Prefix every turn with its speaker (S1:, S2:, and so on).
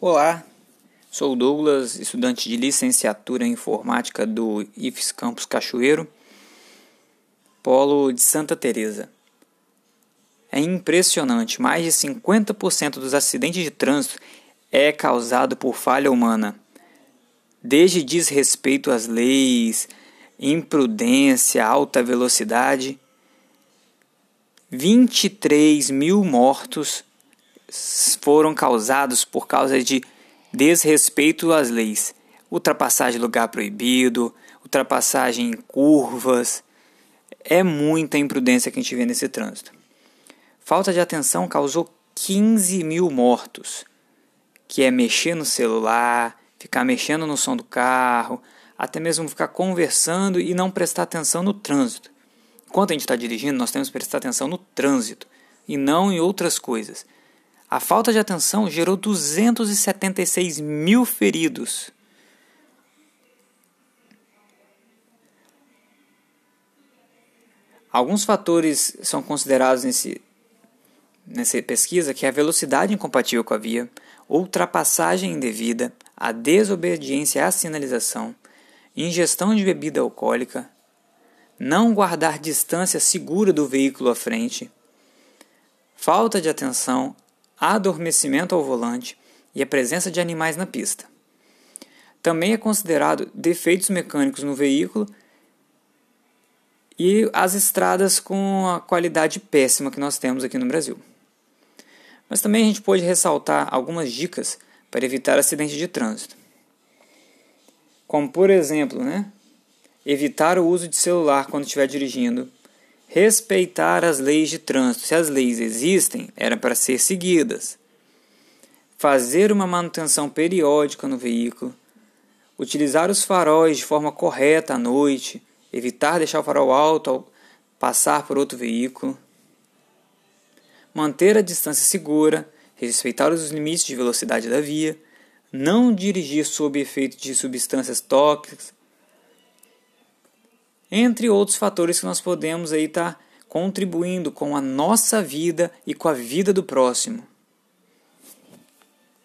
S1: Olá, sou Douglas, estudante de licenciatura em informática do IFES Campus Cachoeiro, polo de Santa Teresa. É impressionante, mais de 50% dos acidentes de trânsito é causado por falha humana. Desde desrespeito às leis, imprudência, alta velocidade, 23 mil mortos foram causados por causa de desrespeito às leis, ultrapassagem de lugar proibido, ultrapassagem em curvas. É muita imprudência que a gente vê nesse trânsito. Falta de atenção causou 15 mil mortos, que é mexer no celular, ficar mexendo no som do carro, até mesmo ficar conversando e não prestar atenção no trânsito. Enquanto a gente está dirigindo, nós temos que prestar atenção no trânsito e não em outras coisas. A falta de atenção gerou 276 mil feridos. Alguns fatores são considerados nesse, nessa pesquisa, que é a velocidade incompatível com a via, ultrapassagem indevida, a desobediência à sinalização, ingestão de bebida alcoólica, não guardar distância segura do veículo à frente, falta de atenção, adormecimento ao volante e a presença de animais na pista. Também é considerado defeitos mecânicos no veículo e as estradas com a qualidade péssima que nós temos aqui no Brasil. Mas também a gente pode ressaltar algumas dicas para evitar acidentes de trânsito. Como por exemplo, né, evitar o uso de celular quando estiver dirigindo, respeitar as leis de trânsito. Se as leis existem, eram para ser seguidas. Fazer uma manutenção periódica no veículo. Utilizar os faróis de forma correta à noite. Evitar deixar o farol alto ao passar por outro veículo. Manter a distância segura. Respeitar os limites de velocidade da via. Não dirigir sob efeito de substâncias tóxicas entre outros fatores que nós podemos aí estar tá contribuindo com a nossa vida e com a vida do próximo.